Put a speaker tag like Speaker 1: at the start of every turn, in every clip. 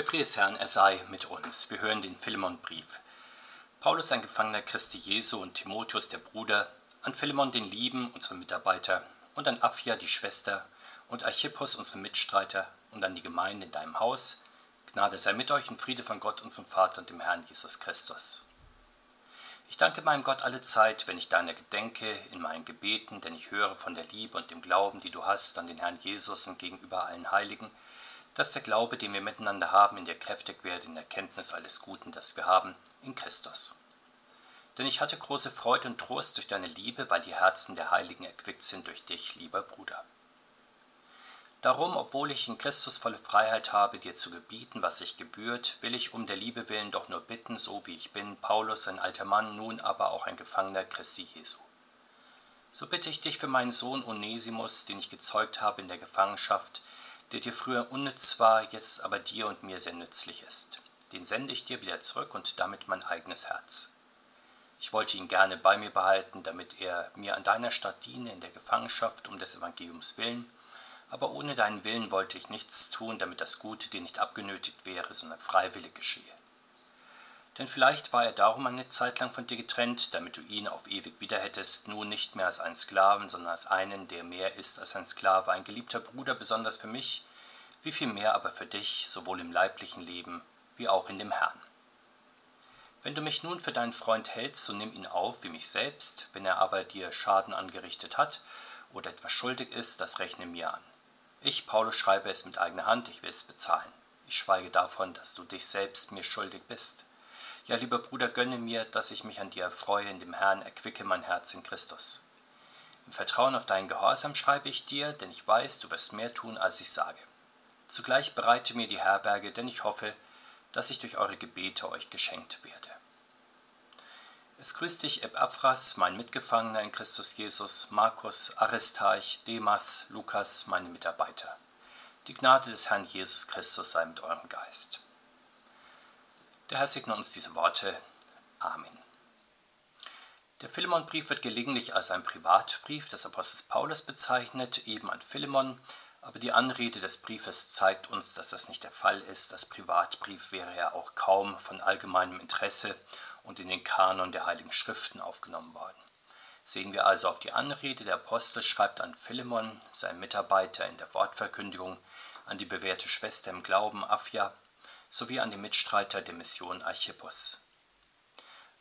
Speaker 1: Der Herrn, er sei mit uns. Wir hören den Philemonbrief. Paulus, ein Gefangener Christi Jesu und Timotheus, der Bruder, an Philemon, den Lieben, unseren Mitarbeiter, und an Aphia, die Schwester, und Archippus, unseren Mitstreiter, und an die Gemeinde in deinem Haus. Gnade sei mit euch und Friede von Gott, unserem Vater und dem Herrn Jesus Christus. Ich danke meinem Gott alle Zeit, wenn ich deiner gedenke, in meinen Gebeten, denn ich höre von der Liebe und dem Glauben, die du hast an den Herrn Jesus und gegenüber allen Heiligen, dass der Glaube, den wir miteinander haben, in dir kräftig werde in Erkenntnis alles Guten, das wir haben, in Christus. Denn ich hatte große Freude und Trost durch deine Liebe, weil die Herzen der Heiligen erquickt sind durch dich, lieber Bruder. Darum, obwohl ich in Christus volle Freiheit habe, dir zu gebieten, was sich gebührt, will ich um der Liebe willen doch nur bitten, so wie ich bin, Paulus, ein alter Mann, nun aber auch ein Gefangener Christi Jesu. So bitte ich dich für meinen Sohn Onesimus, den ich gezeugt habe in der Gefangenschaft, der dir früher unnütz war, jetzt aber dir und mir sehr nützlich ist. Den sende ich dir wieder zurück und damit mein eigenes Herz. Ich wollte ihn gerne bei mir behalten, damit er mir an deiner Stadt diene in der Gefangenschaft um des Evangeliums willen, aber ohne deinen Willen wollte ich nichts tun, damit das Gute dir nicht abgenötigt wäre, sondern freiwillig geschehe. Denn vielleicht war er darum eine Zeit lang von dir getrennt, damit du ihn auf ewig wieder hättest, nun nicht mehr als einen Sklaven, sondern als einen, der mehr ist als ein Sklave, ein geliebter Bruder, besonders für mich, wie viel mehr aber für dich, sowohl im leiblichen Leben wie auch in dem Herrn. Wenn du mich nun für deinen Freund hältst, so nimm ihn auf wie mich selbst, wenn er aber dir Schaden angerichtet hat oder etwas schuldig ist, das rechne mir an. Ich, Paulus, schreibe es mit eigener Hand, ich will es bezahlen. Ich schweige davon, dass du dich selbst mir schuldig bist. Ja, lieber Bruder, gönne mir, dass ich mich an dir erfreue in dem Herrn, erquicke mein Herz in Christus. Im Vertrauen auf deinen Gehorsam schreibe ich dir, denn ich weiß, du wirst mehr tun, als ich sage. Zugleich bereite mir die Herberge, denn ich hoffe, dass ich durch eure Gebete euch geschenkt werde. Es grüßt dich Epaphras, mein Mitgefangener in Christus Jesus, Markus, Aristarch, Demas, Lukas, meine Mitarbeiter. Die Gnade des Herrn Jesus Christus sei mit eurem Geist. Der Herr segne uns diese Worte. Amen. Der Philemonbrief wird gelegentlich als ein Privatbrief des Apostels Paulus bezeichnet, eben an Philemon, aber die Anrede des Briefes zeigt uns, dass das nicht der Fall ist. Das Privatbrief wäre ja auch kaum von allgemeinem Interesse und in den Kanon der Heiligen Schriften aufgenommen worden. Sehen wir also auf die Anrede, der Apostel schreibt an Philemon, sein Mitarbeiter in der Wortverkündigung, an die bewährte Schwester im Glauben Aphia sowie an den Mitstreiter der Mission Archippus.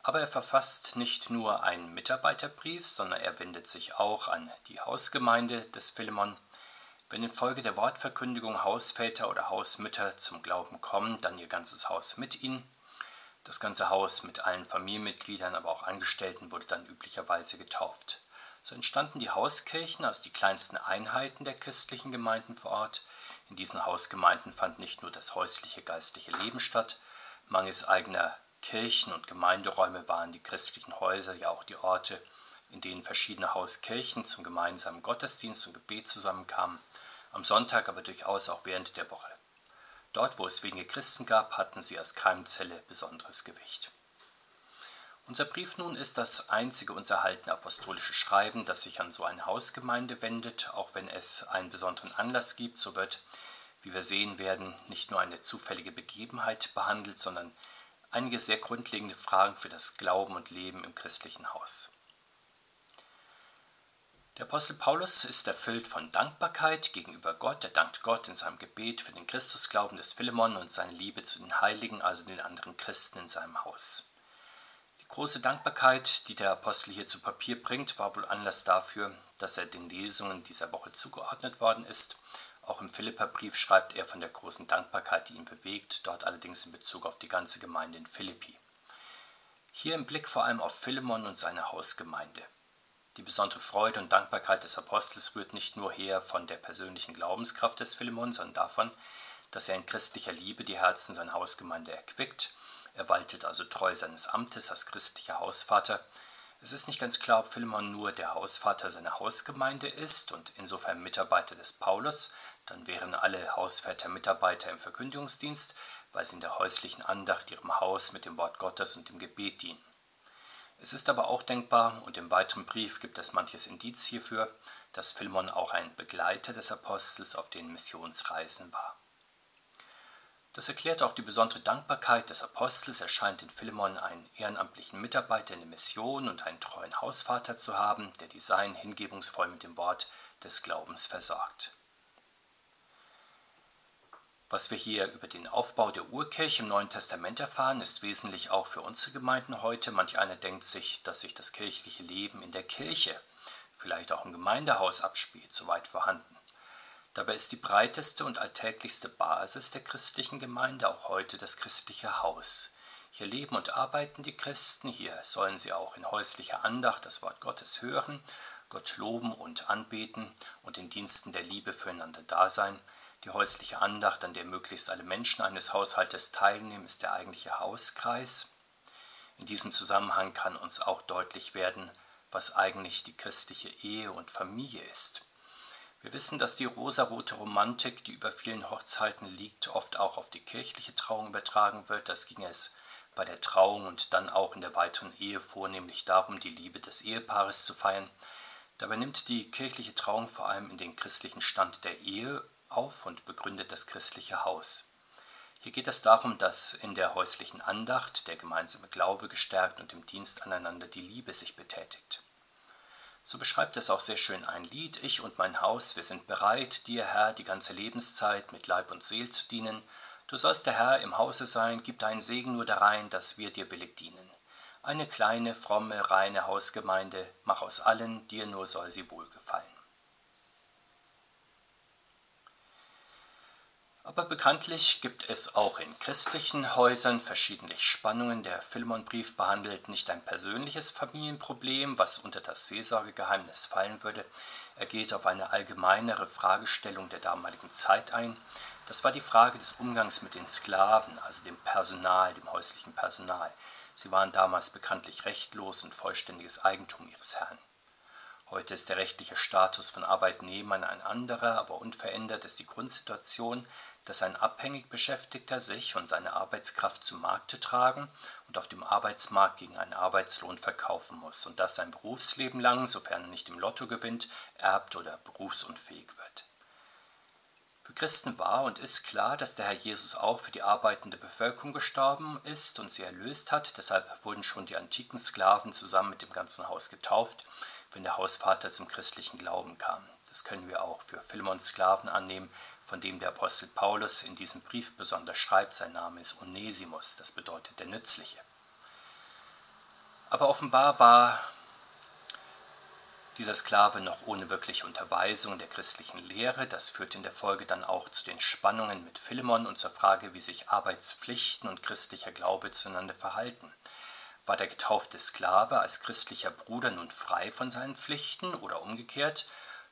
Speaker 1: Aber er verfasst nicht nur einen Mitarbeiterbrief, sondern er wendet sich auch an die Hausgemeinde des Philemon. Wenn infolge der Wortverkündigung Hausväter oder Hausmütter zum Glauben kommen, dann ihr ganzes Haus mit ihnen. Das ganze Haus mit allen Familienmitgliedern, aber auch Angestellten wurde dann üblicherweise getauft. So entstanden die Hauskirchen als die kleinsten Einheiten der christlichen Gemeinden vor Ort. In diesen Hausgemeinden fand nicht nur das häusliche geistliche Leben statt, mangels eigener Kirchen und Gemeinderäume waren die christlichen Häuser ja auch die Orte, in denen verschiedene Hauskirchen zum gemeinsamen Gottesdienst und Gebet zusammenkamen, am Sonntag aber durchaus auch während der Woche. Dort, wo es wenige Christen gab, hatten sie als Keimzelle besonderes Gewicht. Unser Brief nun ist das einzige uns erhaltene apostolische Schreiben, das sich an so eine Hausgemeinde wendet. Auch wenn es einen besonderen Anlass gibt, so wird, wie wir sehen werden, nicht nur eine zufällige Begebenheit behandelt, sondern einige sehr grundlegende Fragen für das Glauben und Leben im christlichen Haus. Der Apostel Paulus ist erfüllt von Dankbarkeit gegenüber Gott. Er dankt Gott in seinem Gebet für den Christusglauben des Philemon und seine Liebe zu den Heiligen, also den anderen Christen in seinem Haus. Große Dankbarkeit, die der Apostel hier zu Papier bringt, war wohl Anlass dafür, dass er den Lesungen dieser Woche zugeordnet worden ist. Auch im Philipperbrief schreibt er von der großen Dankbarkeit, die ihn bewegt, dort allerdings in Bezug auf die ganze Gemeinde in Philippi. Hier im Blick vor allem auf Philemon und seine Hausgemeinde. Die besondere Freude und Dankbarkeit des Apostels rührt nicht nur her von der persönlichen Glaubenskraft des Philemon, sondern davon, dass er in christlicher Liebe die Herzen seiner Hausgemeinde erquickt. Er waltet also treu seines Amtes als christlicher Hausvater. Es ist nicht ganz klar, ob Philemon nur der Hausvater seiner Hausgemeinde ist und insofern Mitarbeiter des Paulus, dann wären alle Hausväter Mitarbeiter im Verkündigungsdienst, weil sie in der häuslichen Andacht ihrem Haus mit dem Wort Gottes und dem Gebet dienen. Es ist aber auch denkbar, und im weiteren Brief gibt es manches Indiz hierfür, dass Philemon auch ein Begleiter des Apostels auf den Missionsreisen war. Das erklärt auch die besondere Dankbarkeit des Apostels. Er scheint in Philemon einen ehrenamtlichen Mitarbeiter in der Mission und einen treuen Hausvater zu haben, der die Seinen hingebungsvoll mit dem Wort des Glaubens versorgt. Was wir hier über den Aufbau der Urkirche im Neuen Testament erfahren, ist wesentlich auch für unsere Gemeinden heute. Manch einer denkt sich, dass sich das kirchliche Leben in der Kirche, vielleicht auch im Gemeindehaus abspielt, soweit vorhanden. Dabei ist die breiteste und alltäglichste Basis der christlichen Gemeinde auch heute das christliche Haus. Hier leben und arbeiten die Christen, hier sollen sie auch in häuslicher Andacht das Wort Gottes hören, Gott loben und anbeten und in Diensten der Liebe füreinander da sein. Die häusliche Andacht, an der möglichst alle Menschen eines Haushaltes teilnehmen, ist der eigentliche Hauskreis. In diesem Zusammenhang kann uns auch deutlich werden, was eigentlich die christliche Ehe und Familie ist. Wir wissen, dass die rosarote Romantik, die über vielen Hochzeiten liegt, oft auch auf die kirchliche Trauung übertragen wird. Das ging es bei der Trauung und dann auch in der weiteren Ehe vornehmlich darum, die Liebe des Ehepaares zu feiern. Dabei nimmt die kirchliche Trauung vor allem in den christlichen Stand der Ehe auf und begründet das christliche Haus. Hier geht es darum, dass in der häuslichen Andacht der gemeinsame Glaube gestärkt und im Dienst aneinander die Liebe sich betätigt. So beschreibt es auch sehr schön ein Lied, ich und mein Haus, wir sind bereit, dir Herr die ganze Lebenszeit mit Leib und Seel zu dienen. Du sollst der Herr im Hause sein, gib deinen Segen nur darein, dass wir dir willig dienen. Eine kleine, fromme, reine Hausgemeinde, mach aus allen, dir nur soll sie wohlgefallen. Aber bekanntlich gibt es auch in christlichen Häusern verschiedene Spannungen. Der Philemonbrief behandelt nicht ein persönliches Familienproblem, was unter das Seelsorgegeheimnis fallen würde. Er geht auf eine allgemeinere Fragestellung der damaligen Zeit ein. Das war die Frage des Umgangs mit den Sklaven, also dem Personal, dem häuslichen Personal. Sie waren damals bekanntlich rechtlos und vollständiges Eigentum ihres Herrn. Heute ist der rechtliche Status von Arbeitnehmern ein anderer, aber unverändert ist die Grundsituation, dass ein abhängig Beschäftigter sich und seine Arbeitskraft zu Markte tragen und auf dem Arbeitsmarkt gegen einen Arbeitslohn verkaufen muss und das sein Berufsleben lang, sofern er nicht im Lotto gewinnt, erbt oder berufsunfähig wird. Für Christen war und ist klar, dass der Herr Jesus auch für die arbeitende Bevölkerung gestorben ist und sie erlöst hat. Deshalb wurden schon die antiken Sklaven zusammen mit dem ganzen Haus getauft, wenn der Hausvater zum christlichen Glauben kam. Das können wir auch für Philemons Sklaven annehmen, von dem der Apostel Paulus in diesem Brief besonders schreibt. Sein Name ist Onesimus, das bedeutet der Nützliche. Aber offenbar war dieser Sklave noch ohne wirkliche Unterweisung der christlichen Lehre. Das führt in der Folge dann auch zu den Spannungen mit Philemon und zur Frage, wie sich Arbeitspflichten und christlicher Glaube zueinander verhalten. War der getaufte Sklave als christlicher Bruder nun frei von seinen Pflichten oder umgekehrt?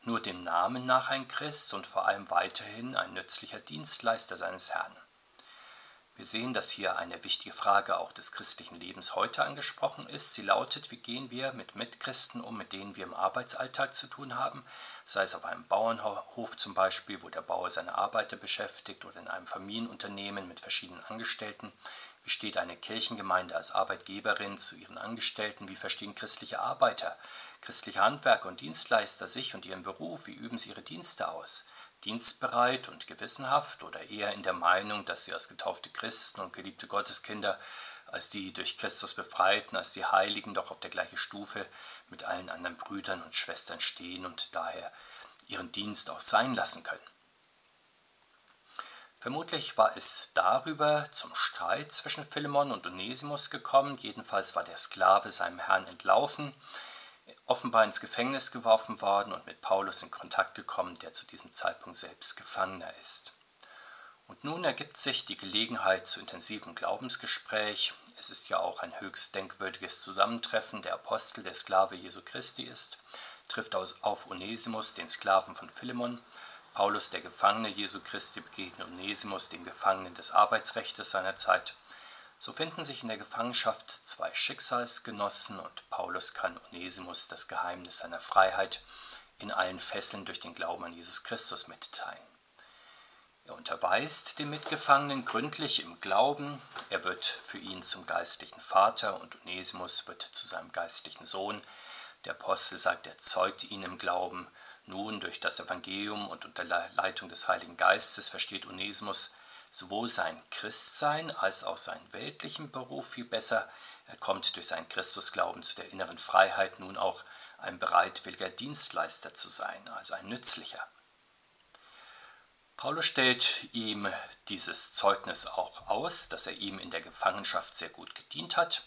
Speaker 1: Nur dem Namen nach ein Christ und vor allem weiterhin ein nützlicher Dienstleister seines Herrn. Wir sehen, dass hier eine wichtige Frage auch des christlichen Lebens heute angesprochen ist. Sie lautet, wie gehen wir mit Mitchristen um, mit denen wir im Arbeitsalltag zu tun haben, sei es auf einem Bauernhof zum Beispiel, wo der Bauer seine Arbeiter beschäftigt oder in einem Familienunternehmen mit verschiedenen Angestellten. Wie steht eine Kirchengemeinde als Arbeitgeberin zu ihren Angestellten? Wie verstehen christliche Arbeiter Christliche Handwerker und Dienstleister sich und ihren Beruf, wie üben sie ihre Dienste aus? Dienstbereit und gewissenhaft oder eher in der Meinung, dass sie als getaufte Christen und geliebte Gotteskinder, als die durch Christus Befreiten, als die Heiligen doch auf der gleichen Stufe mit allen anderen Brüdern und Schwestern stehen und daher ihren Dienst auch sein lassen können? Vermutlich war es darüber zum Streit zwischen Philemon und Onesimus gekommen, jedenfalls war der Sklave seinem Herrn entlaufen, offenbar ins Gefängnis geworfen worden und mit Paulus in Kontakt gekommen, der zu diesem Zeitpunkt selbst Gefangener ist. Und nun ergibt sich die Gelegenheit zu intensivem Glaubensgespräch. Es ist ja auch ein höchst denkwürdiges Zusammentreffen. Der Apostel, der Sklave Jesu Christi ist, trifft auf Onesimus, den Sklaven von Philemon. Paulus, der Gefangene Jesu Christi, begegnet Onesimus, dem Gefangenen des Arbeitsrechts seiner Zeit. So finden sich in der Gefangenschaft zwei Schicksalsgenossen und Paulus kann Onesimus das Geheimnis seiner Freiheit in allen Fesseln durch den Glauben an Jesus Christus mitteilen. Er unterweist den Mitgefangenen gründlich im Glauben, er wird für ihn zum geistlichen Vater und Onesimus wird zu seinem geistlichen Sohn. Der Apostel sagt, er zeugt ihn im Glauben. Nun durch das Evangelium und unter Leitung des Heiligen Geistes versteht Onesimus sowohl sein Christsein als auch seinen weltlichen Beruf viel besser. Er kommt durch seinen Christusglauben zu der inneren Freiheit, nun auch ein bereitwilliger Dienstleister zu sein, also ein nützlicher. Paulus stellt ihm dieses Zeugnis auch aus, dass er ihm in der Gefangenschaft sehr gut gedient hat.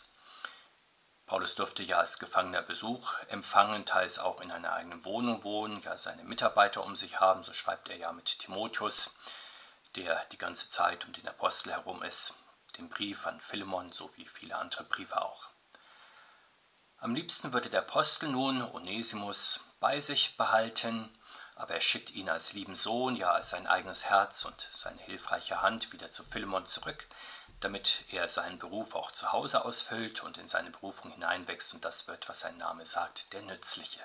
Speaker 1: Paulus durfte ja als Gefangener Besuch empfangen, teils auch in einer eigenen Wohnung wohnen, ja seine Mitarbeiter um sich haben, so schreibt er ja mit Timotheus, der die ganze Zeit um den Apostel herum ist, den Brief an Philemon sowie viele andere Briefe auch. Am liebsten würde der Apostel nun Onesimus bei sich behalten, aber er schickt ihn als lieben Sohn, ja als sein eigenes Herz und seine hilfreiche Hand wieder zu Philemon zurück, damit er seinen Beruf auch zu Hause ausfüllt und in seine Berufung hineinwächst und das wird, was sein Name sagt, der Nützliche.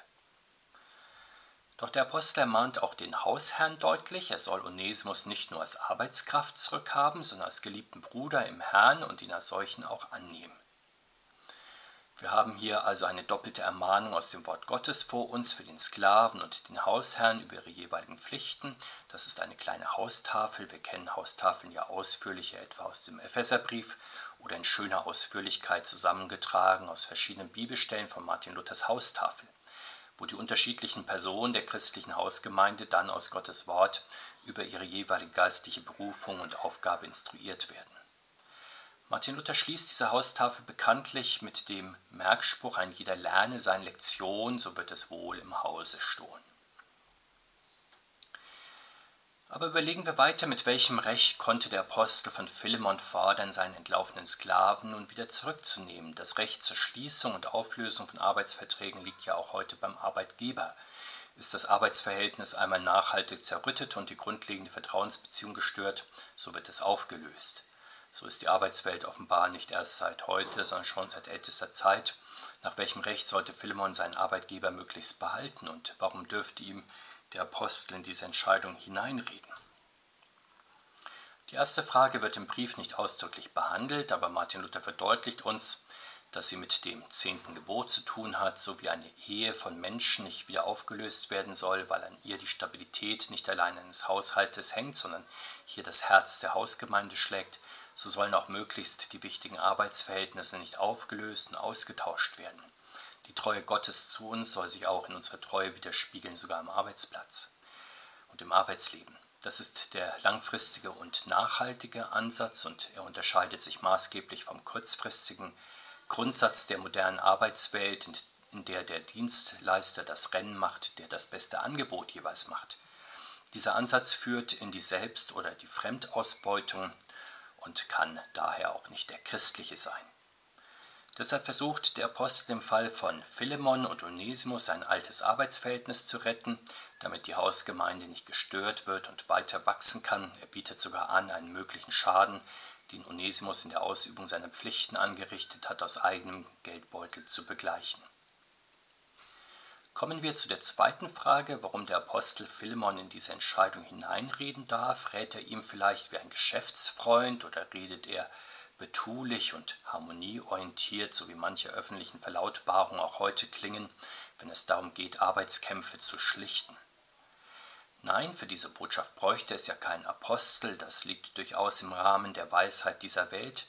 Speaker 1: Doch der Apostel ermahnt auch den Hausherrn deutlich, er soll Onesimus nicht nur als Arbeitskraft zurückhaben, sondern als geliebten Bruder im Herrn und ihn als solchen auch annehmen. Wir haben hier also eine doppelte Ermahnung aus dem Wort Gottes vor uns für den Sklaven und den Hausherrn über ihre jeweiligen Pflichten. Das ist eine kleine Haustafel. Wir kennen Haustafeln ja ausführlicher, etwa aus dem Epheserbrief oder in schöner Ausführlichkeit zusammengetragen aus verschiedenen Bibelstellen von Martin Luthers Haustafel, wo die unterschiedlichen Personen der christlichen Hausgemeinde dann aus Gottes Wort über ihre jeweilige geistliche Berufung und Aufgabe instruiert werden. Martin Luther schließt diese Haustafel bekanntlich mit dem Merkspruch, ein jeder lerne seine Lektion, so wird es wohl im Hause stohlen. Aber überlegen wir weiter, mit welchem Recht konnte der Apostel von Philemon fordern, seinen entlaufenen Sklaven nun wieder zurückzunehmen. Das Recht zur Schließung und Auflösung von Arbeitsverträgen liegt ja auch heute beim Arbeitgeber. Ist das Arbeitsverhältnis einmal nachhaltig zerrüttet und die grundlegende Vertrauensbeziehung gestört, so wird es aufgelöst. So ist die Arbeitswelt offenbar nicht erst seit heute, sondern schon seit ältester Zeit. Nach welchem Recht sollte Philemon seinen Arbeitgeber möglichst behalten und warum dürfte ihm der Apostel in diese Entscheidung hineinreden? Die erste Frage wird im Brief nicht ausdrücklich behandelt, aber Martin Luther verdeutlicht uns, dass sie mit dem zehnten Gebot zu tun hat, so wie eine Ehe von Menschen nicht wieder aufgelöst werden soll, weil an ihr die Stabilität nicht allein eines Haushaltes hängt, sondern hier das Herz der Hausgemeinde schlägt, so sollen auch möglichst die wichtigen Arbeitsverhältnisse nicht aufgelöst und ausgetauscht werden. Die Treue Gottes zu uns soll sich auch in unserer Treue widerspiegeln, sogar am Arbeitsplatz und im Arbeitsleben. Das ist der langfristige und nachhaltige Ansatz und er unterscheidet sich maßgeblich vom kurzfristigen Grundsatz der modernen Arbeitswelt, in der der Dienstleister das Rennen macht, der das beste Angebot jeweils macht. Dieser Ansatz führt in die Selbst- oder die Fremdausbeutung und kann daher auch nicht der christliche sein. Deshalb versucht der Apostel im Fall von Philemon und Onesimus sein altes Arbeitsverhältnis zu retten, damit die Hausgemeinde nicht gestört wird und weiter wachsen kann. Er bietet sogar an, einen möglichen Schaden, den Onesimus in der Ausübung seiner Pflichten angerichtet hat, aus eigenem Geldbeutel zu begleichen. Kommen wir zu der zweiten Frage, warum der Apostel Philemon in diese Entscheidung hineinreden darf. Rät er ihm vielleicht wie ein Geschäftsfreund oder redet er betulich und harmonieorientiert, so wie manche öffentlichen Verlautbarungen auch heute klingen, wenn es darum geht, Arbeitskämpfe zu schlichten? Nein, für diese Botschaft bräuchte es ja keinen Apostel, das liegt durchaus im Rahmen der Weisheit dieser Welt.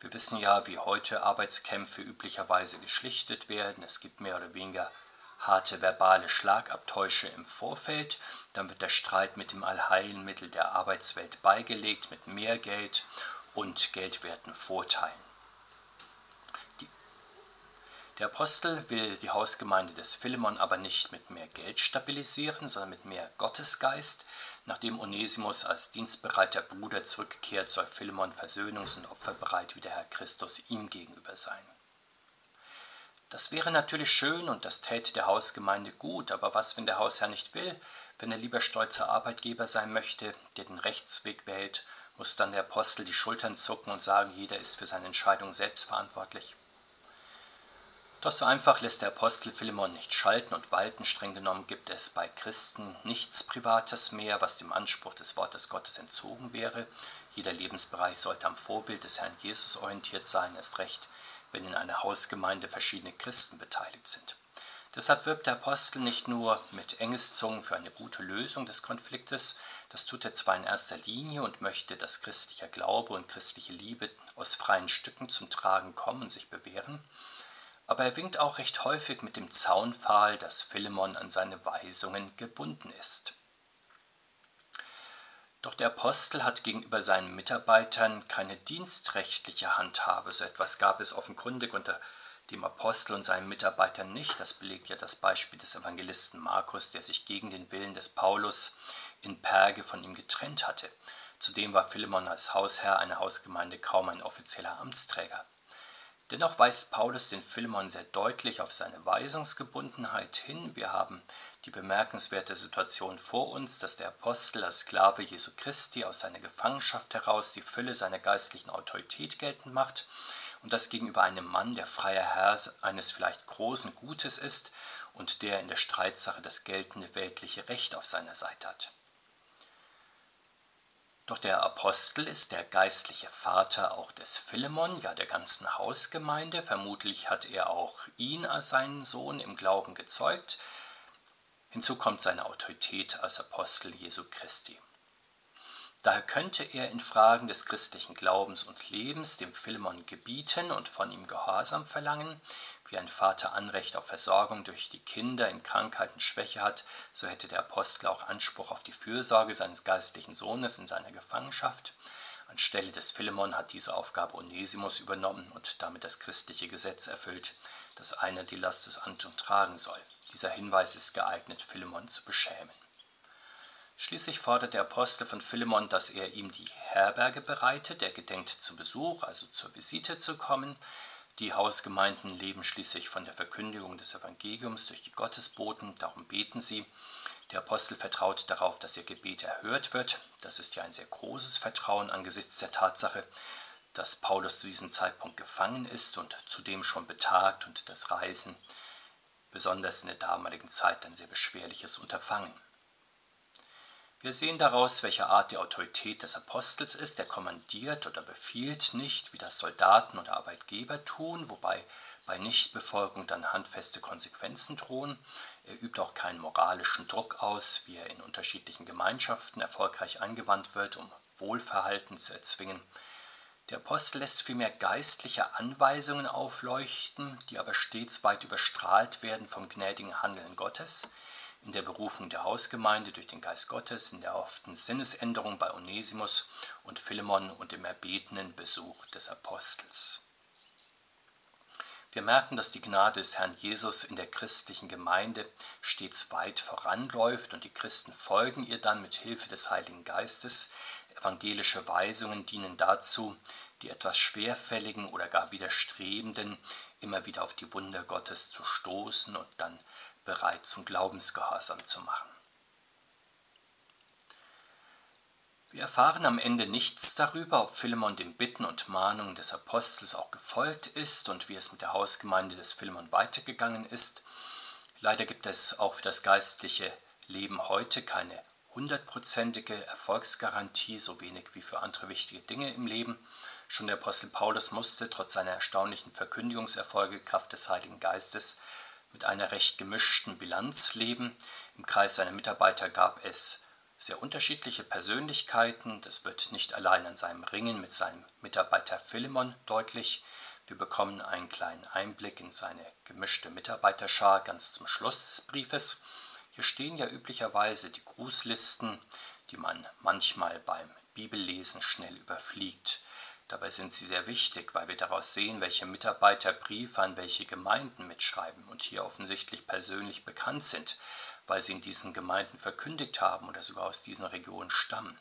Speaker 1: Wir wissen ja, wie heute Arbeitskämpfe üblicherweise geschlichtet werden. Es gibt mehr oder weniger harte verbale Schlagabtäusche im Vorfeld, dann wird der Streit mit dem Allheilmittel der Arbeitswelt beigelegt mit mehr Geld und geldwerten Vorteilen. der Apostel will die Hausgemeinde des Philemon aber nicht mit mehr Geld stabilisieren, sondern mit mehr Gottesgeist. Nachdem Onesimus als dienstbereiter Bruder zurückkehrt, soll Philemon versöhnungs- und opferbereit wie der Herr Christus ihm gegenüber sein. Das wäre natürlich schön und das täte der Hausgemeinde gut, aber was, wenn der Hausherr nicht will, wenn er lieber stolzer Arbeitgeber sein möchte, der den Rechtsweg wählt, muss dann der Apostel die Schultern zucken und sagen, jeder ist für seine Entscheidung selbst verantwortlich. Doch so einfach lässt der Apostel Philemon nicht schalten und walten. Streng genommen gibt es bei Christen nichts Privates mehr, was dem Anspruch des Wortes Gottes entzogen wäre. Jeder Lebensbereich sollte am Vorbild des Herrn Jesus orientiert sein, erst recht wenn in einer Hausgemeinde verschiedene Christen beteiligt sind. Deshalb wirbt der Apostel nicht nur mit Engeszungen für eine gute Lösung des Konfliktes, das tut er zwar in erster Linie und möchte, dass christlicher Glaube und christliche Liebe aus freien Stücken zum Tragen kommen und sich bewähren, aber er winkt auch recht häufig mit dem Zaunpfahl, dass Philemon an seine Weisungen gebunden ist. Doch der Apostel hat gegenüber seinen Mitarbeitern keine dienstrechtliche Handhabe. So etwas gab es offenkundig unter dem Apostel und seinen Mitarbeitern nicht. Das belegt ja das Beispiel des Evangelisten Markus, der sich gegen den Willen des Paulus in Perge von ihm getrennt hatte. Zudem war Philemon als Hausherr einer Hausgemeinde kaum ein offizieller Amtsträger. Dennoch weist Paulus den Philemon sehr deutlich auf seine Weisungsgebundenheit hin. Wir haben die bemerkenswerte Situation vor uns, dass der Apostel als Sklave Jesu Christi aus seiner Gefangenschaft heraus die Fülle seiner geistlichen Autorität geltend macht und das gegenüber einem Mann, der freier Herr eines vielleicht großen Gutes ist und der in der Streitsache das geltende weltliche Recht auf seiner Seite hat. Doch der Apostel ist der geistliche Vater auch des Philemon, ja der ganzen Hausgemeinde. Vermutlich hat er auch ihn als seinen Sohn im Glauben gezeugt. Hinzu kommt seine Autorität als Apostel Jesu Christi. Daher könnte er in Fragen des christlichen Glaubens und Lebens dem Philemon gebieten und von ihm Gehorsam verlangen. Wie ein Vater Anrecht auf Versorgung durch die Kinder in Krankheit und Schwäche hat, so hätte der Apostel auch Anspruch auf die Fürsorge seines geistlichen Sohnes in seiner Gefangenschaft. Anstelle des Philemon hat diese Aufgabe Onesimus übernommen und damit das christliche Gesetz erfüllt, dass einer die Last des Anton tragen soll. Dieser Hinweis ist geeignet, Philemon zu beschämen. Schließlich fordert der Apostel von Philemon, dass er ihm die Herberge bereitet. Er gedenkt zu Besuch, also zur Visite zu kommen. Die Hausgemeinden leben schließlich von der Verkündigung des Evangeliums durch die Gottesboten, darum beten sie. Der Apostel vertraut darauf, dass ihr Gebet erhört wird. Das ist ja ein sehr großes Vertrauen angesichts der Tatsache, dass Paulus zu diesem Zeitpunkt gefangen ist und zudem schon betagt und das Reisen, besonders in der damaligen Zeit, ein sehr beschwerliches Unterfangen. Wir sehen daraus, welche Art die Autorität des Apostels ist. Er kommandiert oder befiehlt nicht, wie das Soldaten oder Arbeitgeber tun, wobei bei Nichtbefolgung dann handfeste Konsequenzen drohen. Er übt auch keinen moralischen Druck aus, wie er in unterschiedlichen Gemeinschaften erfolgreich angewandt wird, um Wohlverhalten zu erzwingen. Der Apostel lässt vielmehr geistliche Anweisungen aufleuchten, die aber stets weit überstrahlt werden vom gnädigen Handeln Gottes in der Berufung der Hausgemeinde durch den Geist Gottes, in der erhofften Sinnesänderung bei Onesimus und Philemon und im erbetenen Besuch des Apostels. Wir merken, dass die Gnade des Herrn Jesus in der christlichen Gemeinde stets weit voranläuft und die Christen folgen ihr dann mit Hilfe des Heiligen Geistes. Evangelische Weisungen dienen dazu, die etwas schwerfälligen oder gar widerstrebenden immer wieder auf die Wunder Gottes zu stoßen und dann bereit zum Glaubensgehorsam zu machen. Wir erfahren am Ende nichts darüber, ob Philemon den Bitten und Mahnungen des Apostels auch gefolgt ist und wie es mit der Hausgemeinde des Philemon weitergegangen ist. Leider gibt es auch für das geistliche Leben heute keine hundertprozentige Erfolgsgarantie, so wenig wie für andere wichtige Dinge im Leben. Schon der Apostel Paulus musste trotz seiner erstaunlichen Verkündigungserfolge Kraft des Heiligen Geistes mit einer recht gemischten Bilanz leben. Im Kreis seiner Mitarbeiter gab es sehr unterschiedliche Persönlichkeiten. Das wird nicht allein an seinem Ringen mit seinem Mitarbeiter Philemon deutlich. Wir bekommen einen kleinen Einblick in seine gemischte Mitarbeiterschar ganz zum Schluss des Briefes. Hier stehen ja üblicherweise die Grußlisten, die man manchmal beim Bibellesen schnell überfliegt. Dabei sind sie sehr wichtig, weil wir daraus sehen, welche Mitarbeiter Briefe an welche Gemeinden mitschreiben und hier offensichtlich persönlich bekannt sind, weil sie in diesen Gemeinden verkündigt haben oder sogar aus diesen Regionen stammen.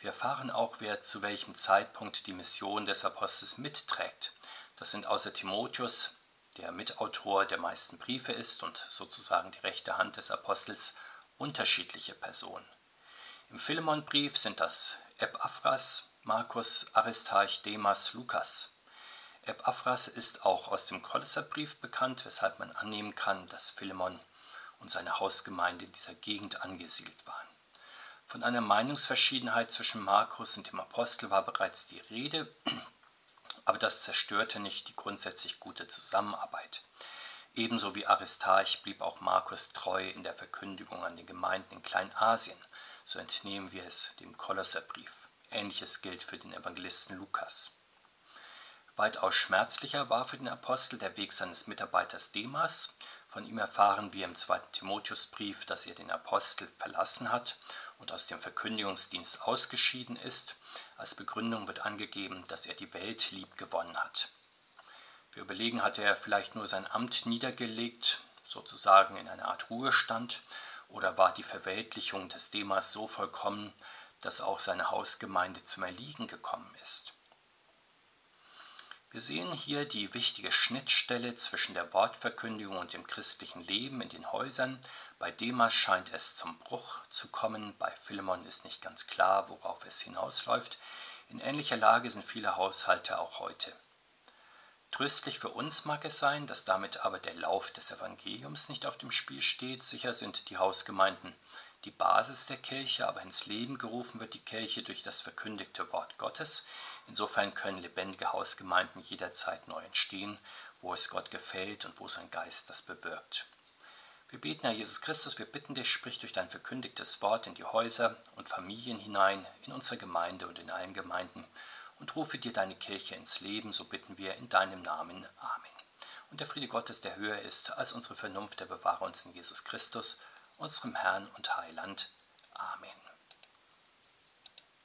Speaker 1: Wir erfahren auch, wer zu welchem Zeitpunkt die Mission des Apostels mitträgt. Das sind außer Timotheus, der Mitautor der meisten Briefe ist und sozusagen die rechte Hand des Apostels, unterschiedliche Personen. Im Philemonbrief sind das Epaphras, Markus, Aristarch, Demas, Lukas. Epaphras ist auch aus dem Kolosserbrief bekannt, weshalb man annehmen kann, dass Philemon und seine Hausgemeinde in dieser Gegend angesiedelt waren. Von einer Meinungsverschiedenheit zwischen Markus und dem Apostel war bereits die Rede, aber das zerstörte nicht die grundsätzlich gute Zusammenarbeit. Ebenso wie Aristarch blieb auch Markus treu in der Verkündigung an den Gemeinden in Kleinasien, so entnehmen wir es dem Kolosserbrief. Ähnliches gilt für den Evangelisten Lukas. Weitaus schmerzlicher war für den Apostel der Weg seines Mitarbeiters Demas. Von ihm erfahren wir im zweiten Timotheusbrief, dass er den Apostel verlassen hat und aus dem Verkündigungsdienst ausgeschieden ist. Als Begründung wird angegeben, dass er die Welt lieb gewonnen hat. Wir überlegen, hat er vielleicht nur sein Amt niedergelegt, sozusagen in einer Art Ruhestand, oder war die Verweltlichung des Demas so vollkommen, dass auch seine Hausgemeinde zum Erliegen gekommen ist? Wir sehen hier die wichtige Schnittstelle zwischen der Wortverkündigung und dem christlichen Leben in den Häusern. Bei Demas scheint es zum Bruch zu kommen, bei Philemon ist nicht ganz klar, worauf es hinausläuft. In ähnlicher Lage sind viele Haushalte auch heute. Tröstlich für uns mag es sein, dass damit aber der Lauf des Evangeliums nicht auf dem Spiel steht. Sicher sind die Hausgemeinden die Basis der Kirche, aber ins Leben gerufen wird die Kirche durch das verkündigte Wort Gottes. Insofern können lebendige Hausgemeinden jederzeit neu entstehen, wo es Gott gefällt und wo sein Geist das bewirkt. Wir beten, Herr Jesus Christus, wir bitten dich, sprich durch dein verkündigtes Wort in die Häuser und Familien hinein, in unsere Gemeinde und in allen Gemeinden und rufe dir deine Kirche ins Leben, so bitten wir in deinem Namen. Amen. Und der Friede Gottes, der höher ist als unsere Vernunft, der bewahre uns in Jesus Christus, unserem Herrn und Heiland. Amen.